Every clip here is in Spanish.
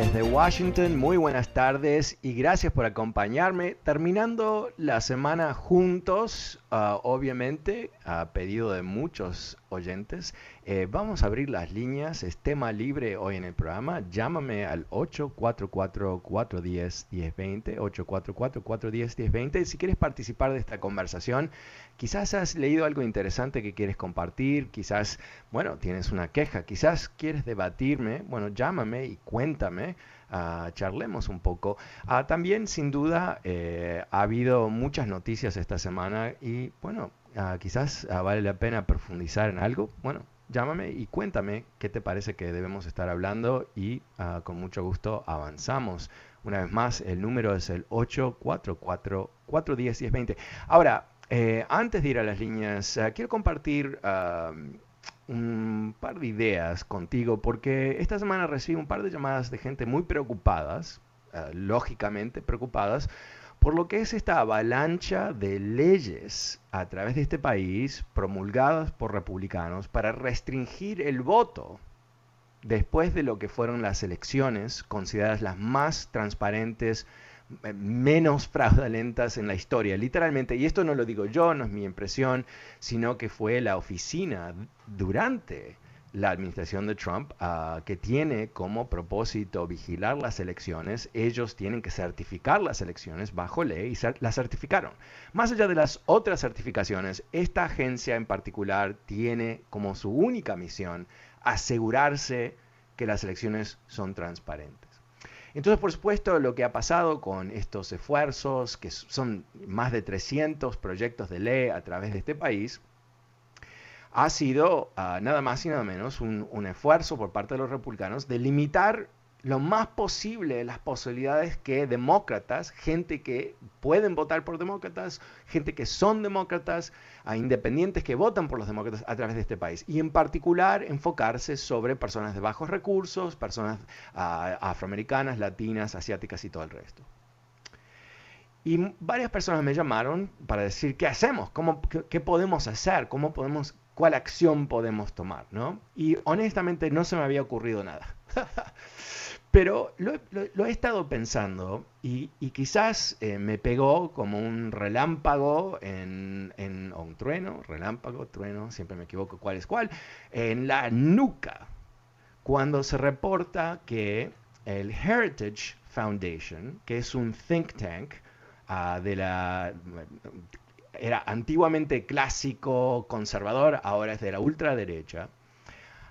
Desde Washington. Muy buenas tardes y gracias por acompañarme. Terminando la semana juntos, ah, obviamente, a pedido de muchos oyentes, eh, vamos a abrir las líneas. Es tema libre hoy en el programa. Llámame al 844-410-1020. 844-410-1020. Si quieres participar de esta conversación, quizás has leído algo interesante que quieres compartir, quizás, bueno, tienes una queja, quizás quieres debatirme, bueno, llámame y cuéntame, ah, charlemos un poco. Ah, también, sin duda, eh, ha habido muchas noticias esta semana y, bueno, ah, quizás vale la pena profundizar en algo. Bueno, llámame y cuéntame qué te parece que debemos estar hablando y con mucho gusto avanzamos. Una vez más, el número es el 844-410-1020. Ahora, eh, antes de ir a las líneas, ah, quiero compartir un par de ideas contigo porque esta semana recibí un par de llamadas de gente muy preocupadas, ah, lógicamente preocupadas, por lo que es esta avalancha de leyes a través de este país promulgadas por republicanos para restringir el voto después de lo que fueron las elecciones consideradas las más transparentes, eh, menos fraudulentas en la historia, literalmente. Y esto no lo digo yo, no es mi impresión, sino que fue la oficina durante la administración de Trump ah, que tiene como propósito vigilar las elecciones. Ellos tienen que certificar las elecciones bajo ley y las certificaron. Más allá de las otras certificaciones, esta agencia en particular tiene como su única misión asegurarse que las elecciones son transparentes. Entonces, por supuesto, lo que ha pasado con estos esfuerzos, que son más de 300 proyectos de ley a través de este país, ha sido ah, nada más y nada menos un, un esfuerzo por parte de los republicanos de limitar lo más posible las posibilidades que demócratas, gente que pueden votar por demócratas, gente que son demócratas, a independientes que votan por los demócratas a través de este país. Y en particular enfocarse sobre personas de bajos recursos, personas ah, afroamericanas, latinas, asiáticas y todo el resto. Y varias personas me llamaron para decir, ¿qué hacemos? ¿Cómo, qué, qué podemos hacer? ¿Cómo podemos, ¿Cuál acción podemos tomar? ¿no? Y honestamente no se me había ocurrido nada. Pero lo, he- estado pensando y, y quizás eh, me pegó como un relámpago en, en- o un trueno, relámpago, trueno, siempre me equivoco cuál es cuál, en la nuca, cuando se reporta que el Heritage Foundation, que es un think tank ah, de la... era antiguamente clásico, conservador, ahora es de la ultraderecha,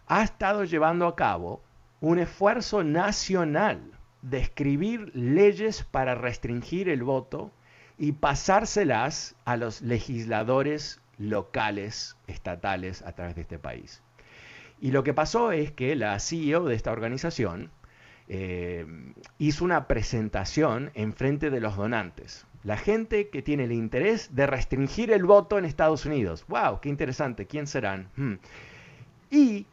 ha estado llevando a cabo un esfuerzo nacional de escribir leyes para restringir el voto y pasárselas a los legisladores locales, estatales, a través de este país. Y lo que pasó es que la CEO de esta organización eh, hizo una presentación en frente de los donantes. La gente que tiene el interés de restringir el voto en Estados Unidos. ¡Wow! ¡Qué interesante! ¿Quién serán? Hmm. Y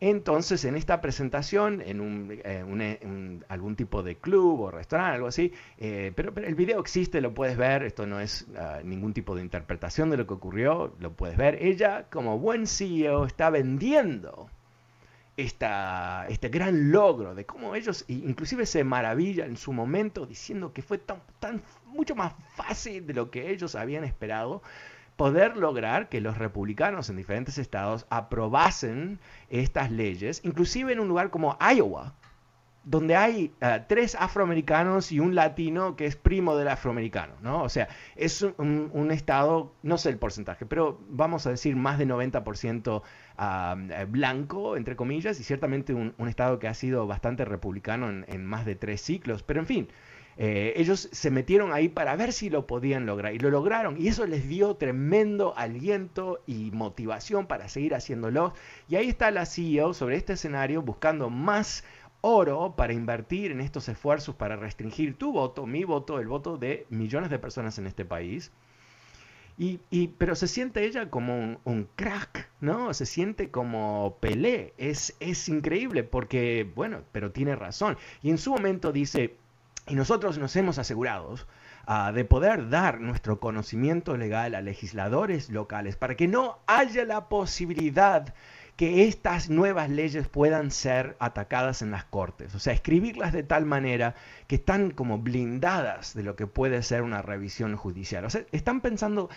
entonces en esta presentación, en eh, eh, algún tipo de club o restaurante, algo así, eh, pero, el video existe, lo puedes ver, esto no es ah, ningún tipo de interpretación de lo que ocurrió, lo puedes ver. Ella, como buen CEO, está vendiendo este gran logro, de cómo ellos inclusive se maravillan en su momento diciendo que fue tan, tan mucho más fácil de lo que ellos habían esperado poder lograr que los republicanos en diferentes estados aprobasen estas leyes, inclusive en un lugar como Iowa, donde hay eh, tres afroamericanos y un latino que es primo del afroamericano, ¿no? O sea, es un, estado, no sé el porcentaje, pero vamos a decir más de 90% eh, blanco, entre comillas, y ciertamente un, estado que ha sido bastante republicano en, más de tres ciclos, pero en fin. Eh, ellos se metieron ahí para ver si lo podían lograr y lo lograron y eso les dio tremendo aliento y motivación para seguir haciéndolo. Y ahí está la CEO sobre este escenario buscando más oro para invertir en estos esfuerzos para restringir tu voto, mi voto, el voto de millones de personas en este país. Y, pero se siente ella como un, crack, ¿no? Se siente como Pelé. Es, es increíble porque, bueno, pero tiene razón. Y en su momento dice, y nosotros nos hemos asegurado ah, de poder dar nuestro conocimiento legal a legisladores locales para que no haya la posibilidad que estas nuevas leyes puedan ser atacadas en las cortes. O sea, escribirlas de tal manera que están como blindadas de lo que puede ser una revisión judicial. O sea, están pensando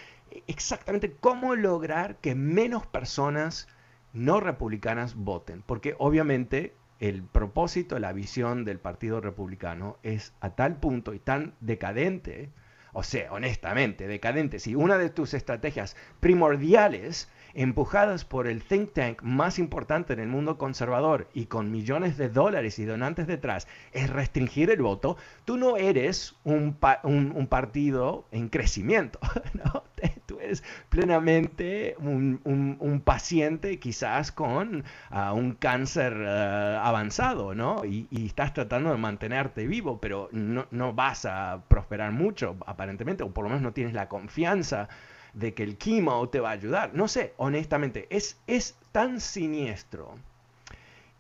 exactamente cómo lograr que menos personas no republicanas voten. Porque obviamente el propósito, la visión del Partido Republicano es a tal punto y tan decadente, o sea, honestamente, decadente. Si una de tus estrategias primordiales empujadas por el think tank más importante en el mundo conservador y con millones de dólares y donantes detrás, es restringir el voto, tú no eres un, un, partido en crecimiento, ¿no? Tú eres plenamente un, paciente quizás con ah, un cáncer ah, avanzado, ¿no? Y, y, estás tratando de mantenerte vivo, pero no, no vas a prosperar mucho, aparentemente, o por lo menos no tienes la confianza de que el quimo te va a ayudar. No sé, honestamente, es, es tan siniestro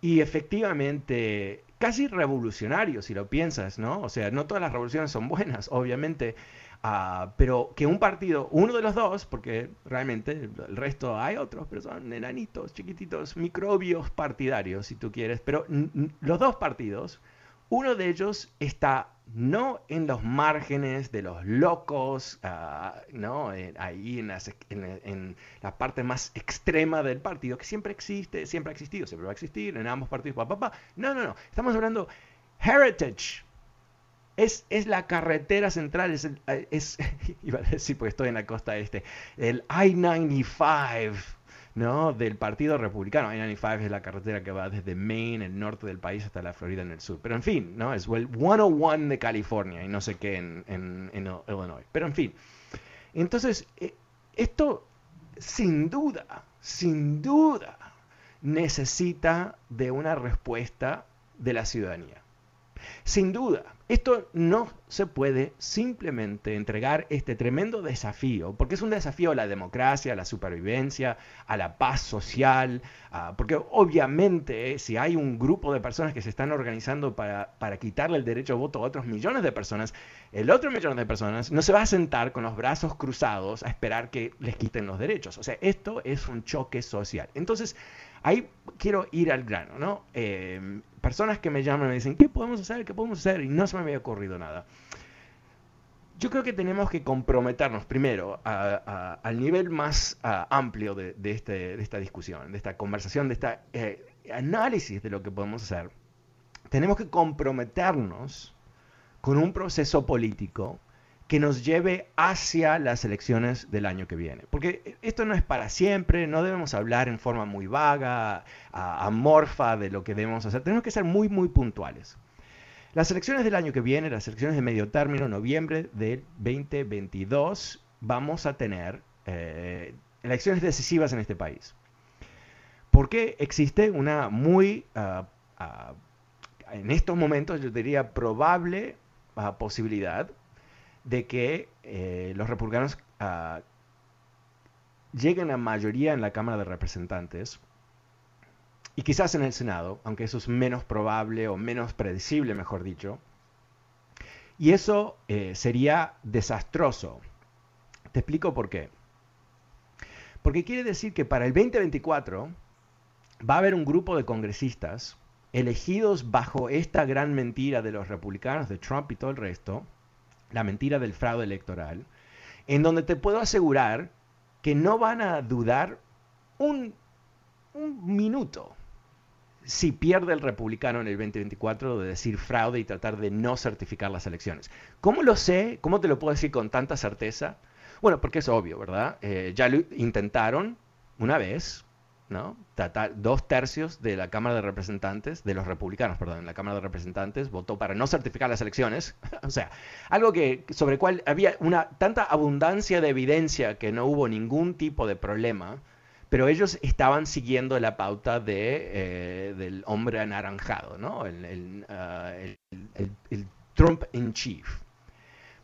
y efectivamente casi revolucionario si lo piensas, ¿no? O sea, no todas las revoluciones son buenas, obviamente, ah, pero que un partido, uno de los dos, porque realmente el resto hay otros, pero son enanitos, chiquititos, microbios partidarios, si tú quieres, pero los dos partidos, uno de ellos está no en los márgenes de los locos, ah, ¿no? ahí en, en, la parte más extrema del partido, que siempre existe, siempre ha existido, siempre va a existir en ambos partidos, papá, No, no, no, estamos hablando Heritage. Es, es la carretera central, es, es, iba a decir porque estoy en la costa este, el I-95 ¿no? del Partido Republicano. I-95 es la carretera que va desde Maine, el norte del país, hasta la Florida en el sur. Pero en fin, ¿no? es el 101 de California y no sé qué en, en, Illinois. Pero en fin, entonces, eh, esto sin duda, sin duda, necesita de una respuesta de la ciudadanía. Sin duda, esto no se puede simplemente entregar este tremendo desafío, porque es un desafío a la democracia, a la supervivencia, a la paz social, porque obviamente si hay un grupo de personas que se están organizando para, para quitarle el derecho a voto a otros millones de personas, el otro millón de personas no se va a sentar con los brazos cruzados a esperar que les quiten los derechos. O sea, esto es un choque social. Entonces, ahí quiero ir al grano, ¿no? Eh, personas que me llaman me dicen, ¿qué podemos hacer? ¿Qué podemos hacer? Y no se me había ocurrido nada. Yo creo que tenemos que comprometernos primero al nivel más amplio este, de, esta discusión, de esta conversación, de este análisis de lo que podemos hacer. Tenemos que comprometernos con un proceso político que nos lleve hacia las elecciones del año que viene. Porque esto no es para siempre, no debemos hablar en forma muy vaga, amorfa de lo que debemos hacer. Tenemos que ser muy, muy puntuales. Las elecciones del año que viene, las elecciones de medio término, noviembre del 2022, vamos a tener eh, elecciones decisivas en este país. Porque existe una muy, ah, en estos momentos yo diría probable ah, posibilidad de que eh, los republicanos uh, lleguen a mayoría en la Cámara de Representantes y quizás en el Senado, aunque eso es menos probable o menos predecible, mejor dicho. Y eso eh, sería desastroso. Te explico por qué. Porque quiere decir que para el 2024 va a haber un grupo de congresistas elegidos bajo esta gran mentira de los republicanos, de Trump y todo el resto, la mentira del fraude electoral, en donde te puedo asegurar que no van a dudar un, minuto si pierde el republicano en el 2024 de decir fraude y tratar de no certificar las elecciones. ¿Cómo lo sé? ¿Cómo te lo puedo decir con tanta certeza? Bueno, porque es obvio, ¿verdad? Eh, ya lo intentaron una vez, ¿no? dos tercios de la Cámara de Representantes, de los republicanos, perdón, en la Cámara de Representantes votó para no certificar las elecciones. o sea, algo que sobre el cual había una tanta abundancia de evidencia que no hubo ningún tipo de problema, pero ellos estaban siguiendo la pauta de, eh, del hombre anaranjado, ¿no? el, ah, el Trump in chief.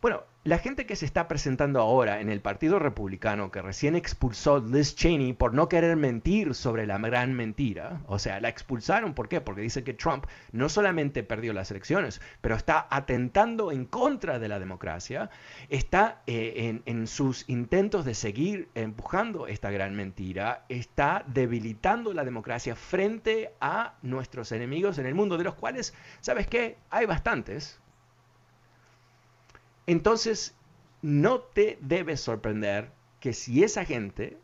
Bueno, la gente que se está presentando ahora en el Partido Republicano, que recién expulsó Liz Cheney por no querer mentir sobre la gran mentira, o sea, la expulsaron, ¿por qué? Porque dice que Trump no solamente perdió las elecciones, pero está atentando en contra de la democracia, está eh, en, en sus intentos de seguir empujando esta gran mentira, está debilitando la democracia frente a nuestros enemigos en el mundo, de los cuales, ¿sabes qué? Hay bastantes, entonces, no te debes sorprender que si esa gente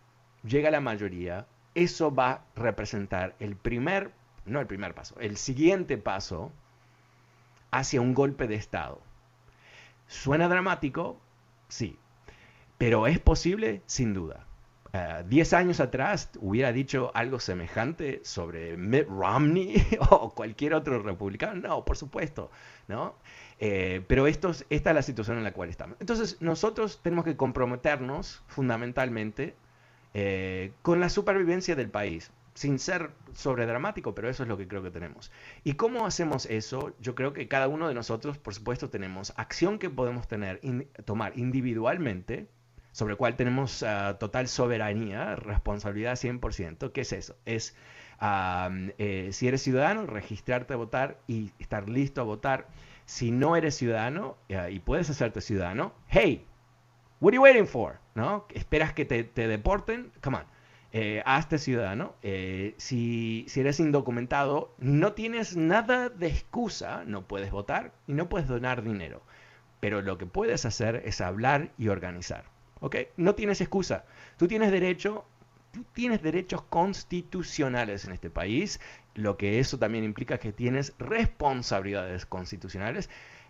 llega a la mayoría, eso va a representar el primer, no el primer paso, el siguiente paso hacia un golpe de Estado. ¿Suena dramático? Sí. ¿Pero es posible? Sin duda. Eh, diez años atrás hubiera dicho algo semejante sobre Mitt Romney o cualquier otro republicano. No, por supuesto, ¿no? Eh, pero esta es la situación en la cual estamos. Entonces, nosotros tenemos que comprometernos fundamentalmente eh, con la supervivencia del país, sin ser sobredramático, pero eso es lo que creo que tenemos. ¿Y cómo hacemos eso? Yo creo que cada uno de nosotros, por supuesto, tenemos acción que podemos tener, tomar individualmente, sobre el cual tenemos ah, total soberanía, responsabilidad 100%. ¿Qué es eso? Es, eh, si eres ciudadano, registrarte a votar y estar listo a votar si no eres ciudadano y puedes hacerte ciudadano, hey, what are you waiting for? ¿No? ¿Esperas que te, deporten? Come on. Eh, hazte ciudadano. Eh, si, si, eres indocumentado, no tienes nada de excusa, no puedes votar y no puedes donar dinero. Pero lo que puedes hacer es hablar y organizar. ¿Ok? No tienes excusa. Tú tienes derecho tú tienes derechos constitucionales en este país, lo que eso también implica que tienes responsabilidades constitucionales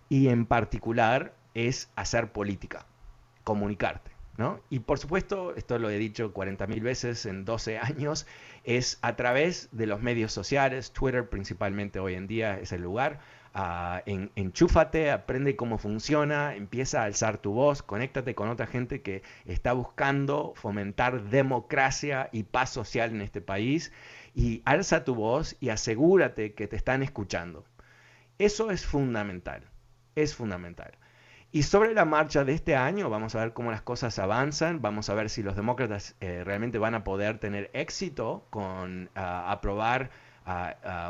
y en particular es hacer política, comunicarte. ¿no? Y por supuesto, esto lo he dicho 40.000 veces en 12 años, es a través de los medios sociales, Twitter principalmente hoy en día es el lugar, en, enchúfate, aprende cómo funciona, empieza a alzar tu voz, conéctate con otra gente que está buscando fomentar democracia y paz social en este país y alza tu voz y asegúrate que te están escuchando. Eso es fundamental, es fundamental. Y sobre la marcha de este año vamos a ver cómo las cosas avanzan, vamos a ver si los demócratas eh, realmente van a poder tener éxito con ah, aprobar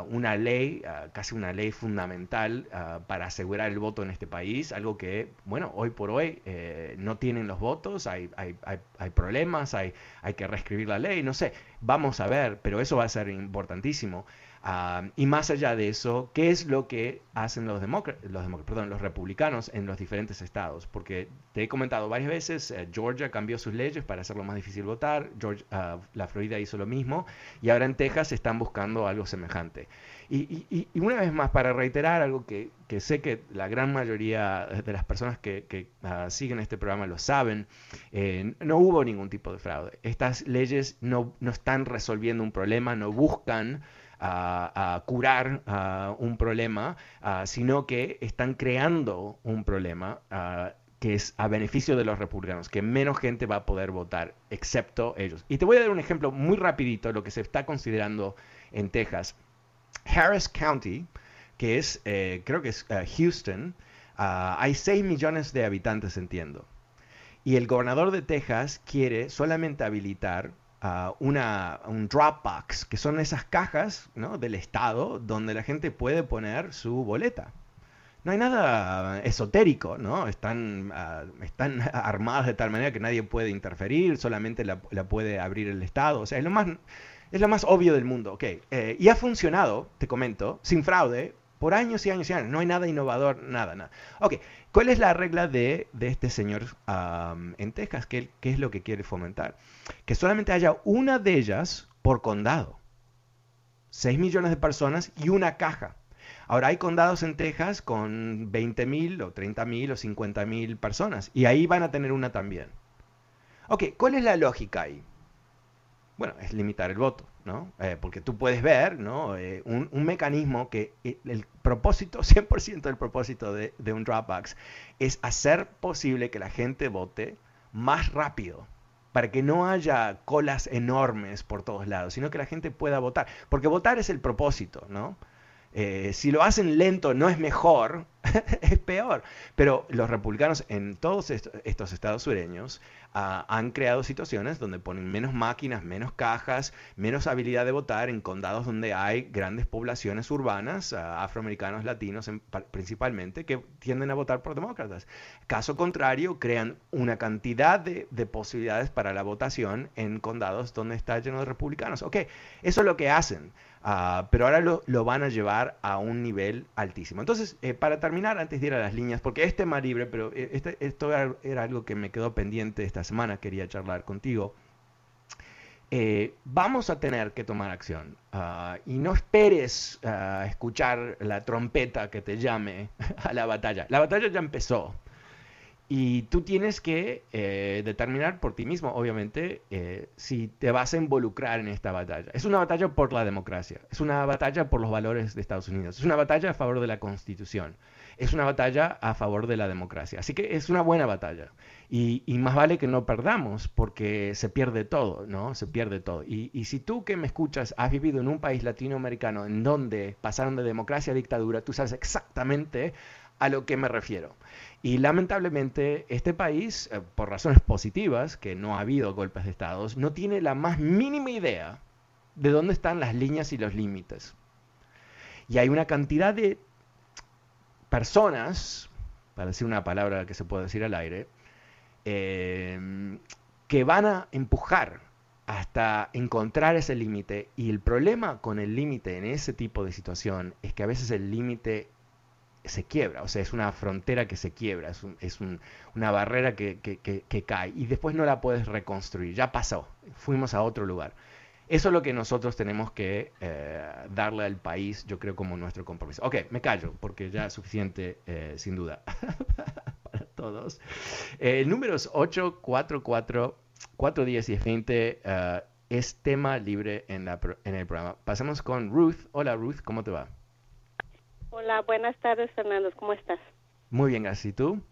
una ley, casi una ley fundamental para asegurar el voto en este país, algo que, bueno, hoy por hoy eh, no tienen los votos, hay, hay, hay, problemas, hay, hay que reescribir la ley, no sé, vamos a ver, pero eso va a ser importantísimo. Ah, y más allá de eso, ¿qué es lo que hacen los, los, perdón, los republicanos en los diferentes estados? Porque te he comentado varias veces, eh, Georgia cambió sus leyes para hacerlo más difícil votar, Georgia, ah, la Florida hizo lo mismo, y ahora en Texas están buscando algo semejante. Y, una vez más, para reiterar algo que, sé que la gran mayoría de las personas que, ah, siguen este programa lo saben, eh, no hubo ningún tipo de fraude. Estas leyes no, no están resolviendo un problema, no buscan a, curar un problema, sino que están creando un problema que es a beneficio de los republicanos, que menos gente va a poder votar, excepto ellos. Y te voy a dar un ejemplo muy rapidito de lo que se está considerando en Texas. Harris County, que es, eh, creo que es eh, Houston, ah, hay 6 millones de habitantes, entiendo. Y el gobernador de Texas quiere solamente habilitar una, un Dropbox, que son esas cajas del Estado donde la gente puede poner su boleta. No hay nada esotérico, ¿no? Están, ah, están armadas de tal manera que nadie puede interferir, solamente la, puede abrir el Estado. O sea, es lo más, Es lo más obvio del mundo, ok. Eh, y ha funcionado, te comento, sin fraude, por años y años y años. No hay nada innovador, nada, nada. Ok, ¿cuál es la regla de, este señor en Texas? ¿Qué, ¿Qué es lo que quiere fomentar? Que solamente haya una de ellas por condado. 6 millones de personas y una caja. Ahora hay condados en Texas con 20 mil o 30 mil o 50 mil personas y ahí van a tener una también. Ok, ¿cuál es la lógica ahí? Bueno, es limitar el voto, ¿no? Eh, porque tú puedes ver, ¿no? Eh, un, mecanismo que eh, el, propósito, 100% del propósito de, de un Dropbox es hacer posible que la gente vote más rápido, para que no haya colas enormes por todos lados, sino que la gente pueda votar. Porque votar es el propósito, ¿no? Si lo hacen lento no es mejor, es peor. Pero los republicanos en todos estos estados sureños ah, han creado situaciones donde ponen menos máquinas, menos cajas, menos habilidad de votar en condados donde hay grandes poblaciones urbanas, ah, afroamericanos, latinos principalmente, que tienden a votar por demócratas. Caso contrario, crean una cantidad de, de posibilidades para la votación en condados donde está lleno de republicanos. Ok, eso es lo que hacen. Ah, pero ahora lo, van a llevar a un nivel altísimo. Entonces, eh, para terminar, antes de ir a las líneas, porque es tema libre, pero eh, este, esto era, algo que me quedó pendiente esta semana, quería charlar contigo. Eh, vamos a tener que tomar acción ah, y no esperes ah, escuchar la trompeta que te llame a la batalla. La batalla ya empezó. Y tú tienes que eh, determinar por ti mismo, obviamente, eh, si te vas a involucrar en esta batalla. Es una batalla por la democracia, es una batalla por los valores de Estados Unidos, es una batalla a favor de la Constitución, es una batalla a favor de la democracia. Así que es una buena batalla. Y, más vale que no perdamos, porque se pierde todo, ¿no? Se pierde todo. Y, y si tú que me escuchas has vivido en un país latinoamericano en donde pasaron de democracia a dictadura, tú sabes exactamente a lo que me refiero. Y lamentablemente este país, eh, por razones positivas, que no ha habido golpes de Estado, no tiene la más mínima idea de dónde están las líneas y los límites. Y hay una cantidad de personas, para decir una palabra que se puede decir al aire, eh, que van a empujar hasta encontrar ese límite. Y el problema con el límite en ese tipo de situación es que a veces el límite se quiebra, o sea, es una frontera que se quiebra, es, una barrera que, cae y después no la puedes reconstruir, ya pasó, fuimos a otro lugar. Eso es lo que nosotros tenemos que eh, darle al país, yo creo, como nuestro compromiso. Ok, me callo, porque ya es suficiente, eh, sin duda, para todos. Eh, el número es 844 410 y 20 es tema libre en, la, en el programa. Pasemos con Ruth. Hola Ruth, ¿cómo te va? Hola, buenas tardes, Fernando. ¿Cómo estás? Muy bien, así tú.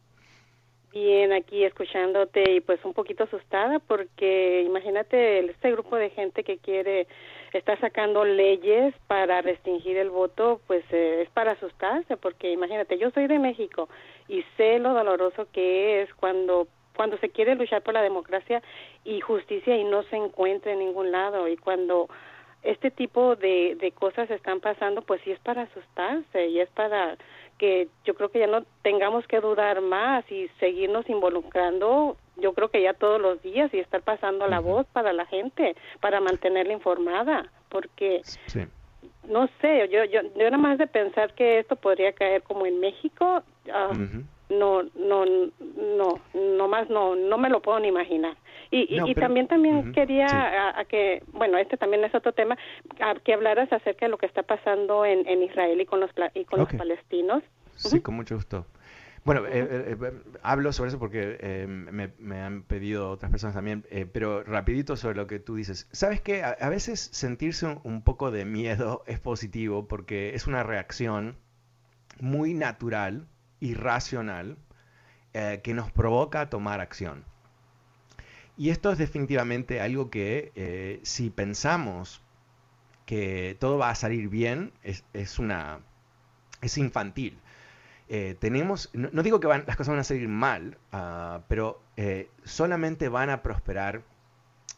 Bien, aquí escuchándote y pues un poquito asustada porque imagínate este grupo de gente que quiere estar sacando leyes para restringir el voto, pues eh, es para asustarse porque imagínate, yo soy de México y sé lo doloroso que es cuando cuando se quiere luchar por la democracia y justicia y no se encuentra en ningún lado y cuando este tipo de, de cosas están pasando, pues sí es para asustarse y es para que yo creo que ya no tengamos que dudar más y seguirnos involucrando, yo creo que ya todos los días y estar pasando la voz para la gente, para mantenerla informada, porque no sé, yo, yo, yo nada más de pensar que esto podría caer como en México, uh, no, no, no, no más no, no me lo puedo ni imaginar. Y, y, también también quería a, que, bueno, este también es otro tema, que hablaras acerca de lo que está pasando en, en Israel y con los y con los palestinos. Sí, con mucho gusto. Bueno, eh, eh, eh, hablo sobre eso porque me, me, han pedido otras personas también, pero rapidito sobre lo que tú dices. ¿Sabes qué? A, veces sentirse un, un, poco de miedo es positivo porque es una reacción muy natural irracional eh, que nos provoca tomar acción. Y esto es definitivamente algo que eh, si pensamos que todo va a salir bien, es, una, es infantil. Eh, tenemos, no, digo que van, las cosas van a salir mal, ah, pero solamente van a prosperar,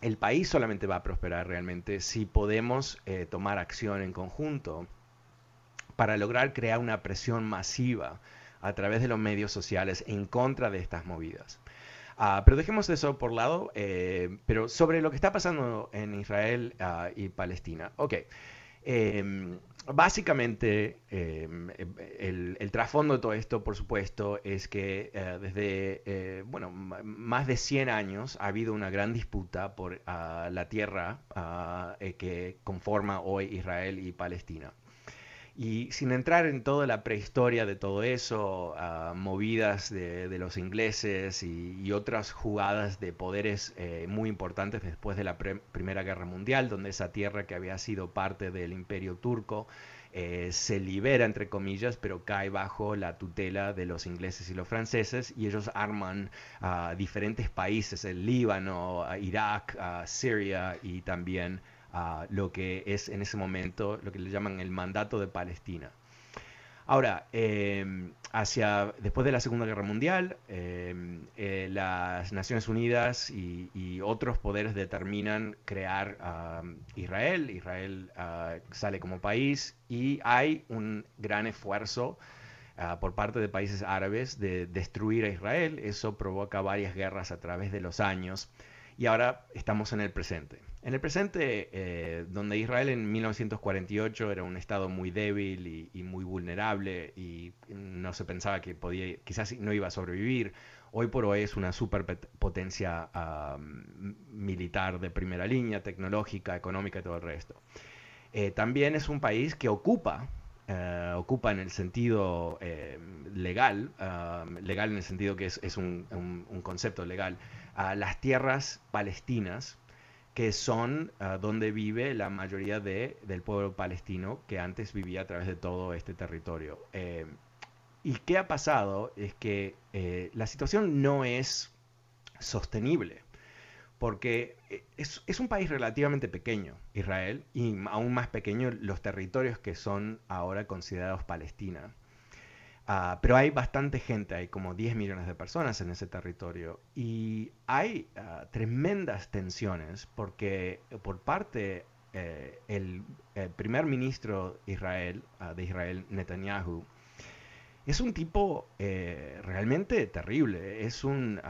el país solamente va a prosperar realmente si podemos tomar acción en conjunto para lograr crear una presión masiva a través de los medios sociales en contra de estas movidas. Ah, pero dejemos eso por lado. eh, pero sobre lo que está pasando en Israel ah, y Palestina. Ok. Em, básicamente, em, el, el trasfondo de todo esto, por supuesto, es que eh, desde, eh, bueno, más de 100 años ha habido una gran disputa por ah, la tierra eh, que conforma hoy Israel y Palestina. Y sin entrar en toda la prehistoria de todo eso, ah, movidas de, de los ingleses y, otras jugadas de poderes eh, muy importantes después de la pre- Primera Guerra Mundial, donde esa tierra que había sido parte del Imperio Turco eh, se libera, entre comillas, pero cae bajo la tutela de los ingleses y los franceses, y ellos arman ah, diferentes países, el Líbano, ah, Irak, Siria y también a lo que es en ese momento lo que le llaman el mandato de Palestina. Ahora, eh, hacia, después de la Segunda Guerra Mundial, eh, eh, las Naciones Unidas y, otros poderes determinan crear ah, Israel. Israel ah, sale como país y hay un gran esfuerzo ah, por parte de países árabes de destruir a Israel. Eso provoca varias guerras a través de los años y ahora estamos en el presente. En el presente, eh, donde Israel en 1948 era un estado muy débil y, muy vulnerable y no se pensaba que podía, quizás no iba a sobrevivir, hoy por hoy es una superpotencia ah, militar de primera línea, tecnológica, económica y todo el resto. Eh, también es un país que ocupa, eh, ocupa en el sentido legal, legal en el sentido que es, un, concepto legal, las tierras palestinas, que son ah, donde vive la mayoría de, del pueblo palestino que antes vivía a través de todo este territorio. Eh, ¿Y qué ha pasado? Es que eh, la situación no es sostenible porque eh, es, es un país relativamente pequeño, Israel, y aún más pequeño los territorios que son ahora considerados Palestina. Ah, pero hay bastante gente, hay como 10 millones de personas en ese territorio y hay ah, tremendas tensiones porque eh, por parte eh, el, el primer ministro Israel, ah, de Israel, Netanyahu, es un tipo eh, realmente terrible. Es un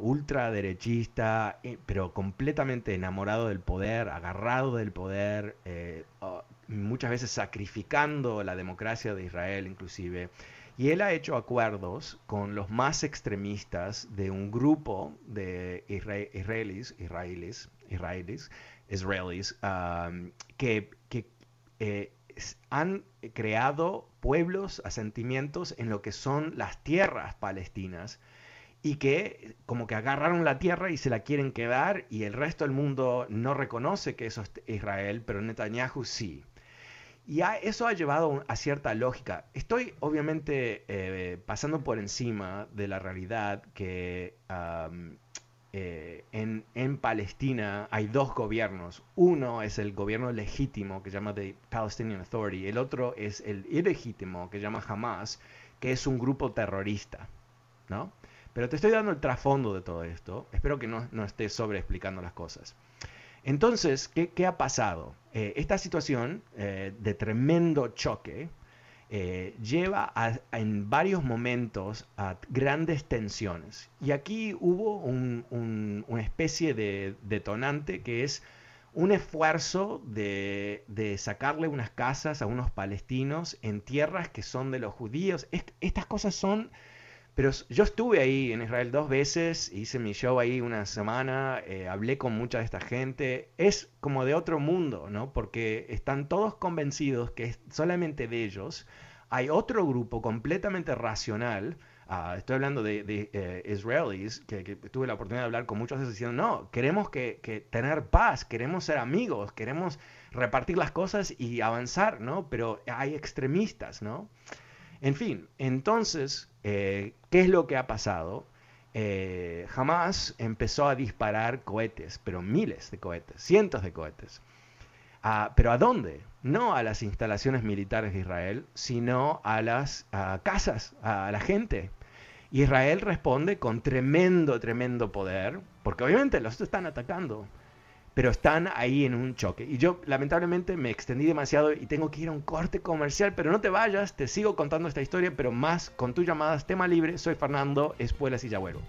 ultraderechista, eh, pero completamente enamorado del poder, agarrado del poder, eh, ah, muchas veces sacrificando la democracia de Israel inclusive. Y él ha hecho acuerdos con los más extremistas de un grupo de isra- israelíes, israelíes, israelíes, israelíes, que, eh, han creado pueblos, asentimientos en lo que son las tierras palestinas y que como que agarraron la tierra y se la quieren quedar y el resto del mundo no reconoce que eso es Israel, pero Netanyahu sí. Y a- eso ha llevado a cierta lógica. Estoy obviamente eh, pasando por encima de la realidad que eh, en, en Palestina hay dos gobiernos. Uno es el gobierno legítimo que se llama The Palestinian Authority. El otro es el ilegítimo que se llama Hamas, que es un grupo terrorista. ¿no? Pero te estoy dando el trasfondo de todo esto. Espero que no, no esté sobre explicando las cosas. Entonces, ¿qué, qué ha pasado? Eh, esta situación eh, de tremendo choque eh, lleva en varios momentos a grandes tensiones. Y aquí hubo un- un- una especie de detonante que es un esfuerzo de, de sacarle unas casas a unos palestinos en tierras que son de los judíos. Es- estas cosas son pero yo estuve ahí en Israel dos veces, hice mi show ahí una semana, eh, hablé con mucha de esta gente. Es como de otro mundo, ¿no? Porque están todos convencidos que es solamente de ellos. Hay otro grupo completamente racional. ah, estoy hablando de, de, eh, israelíes, que, que tuve la oportunidad de hablar con muchos diciendo, no, queremos que, que tener paz, queremos ser amigos, queremos repartir las cosas y avanzar, ¿no? Pero hay extremistas, ¿no? En fin, entonces, eh, ¿qué es lo que ha pasado? Eh, Hamas empezó a disparar cohetes, pero miles de cohetes, cientos de cohetes. Ah, ¿Pero a dónde? No a las instalaciones militares de Israel, sino a las casas, a la gente. Israel responde con tremendo, tremendo poder, porque obviamente los están atacando, pero están ahí en un choque. Y yo lamentablemente me extendí demasiado y tengo que ir a un corte comercial, pero no te vayas, te sigo contando esta historia, pero más con tus llamadas, tema libre. Soy Fernando Espuelas y Yagüero.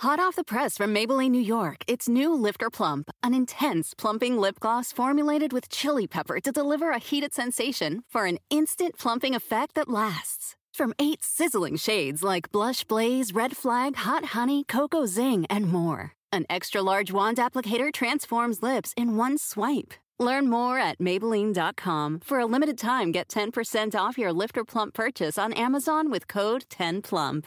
Hot off the press from Maybelline, New York, it's new Lifter Plump, an intense plumping lip gloss formulated with chili pepper to deliver a heated sensation for an instant plumping effect that lasts. From eight sizzling shades like Blush Blaze, Red Flag, Hot Honey, Cocoa Zing, and more. An extra large wand applicator transforms lips in one swipe. Learn more at Maybelline.com. For a limited time, get 10% off your Lifter Plump purchase on Amazon with code 10PLUMP.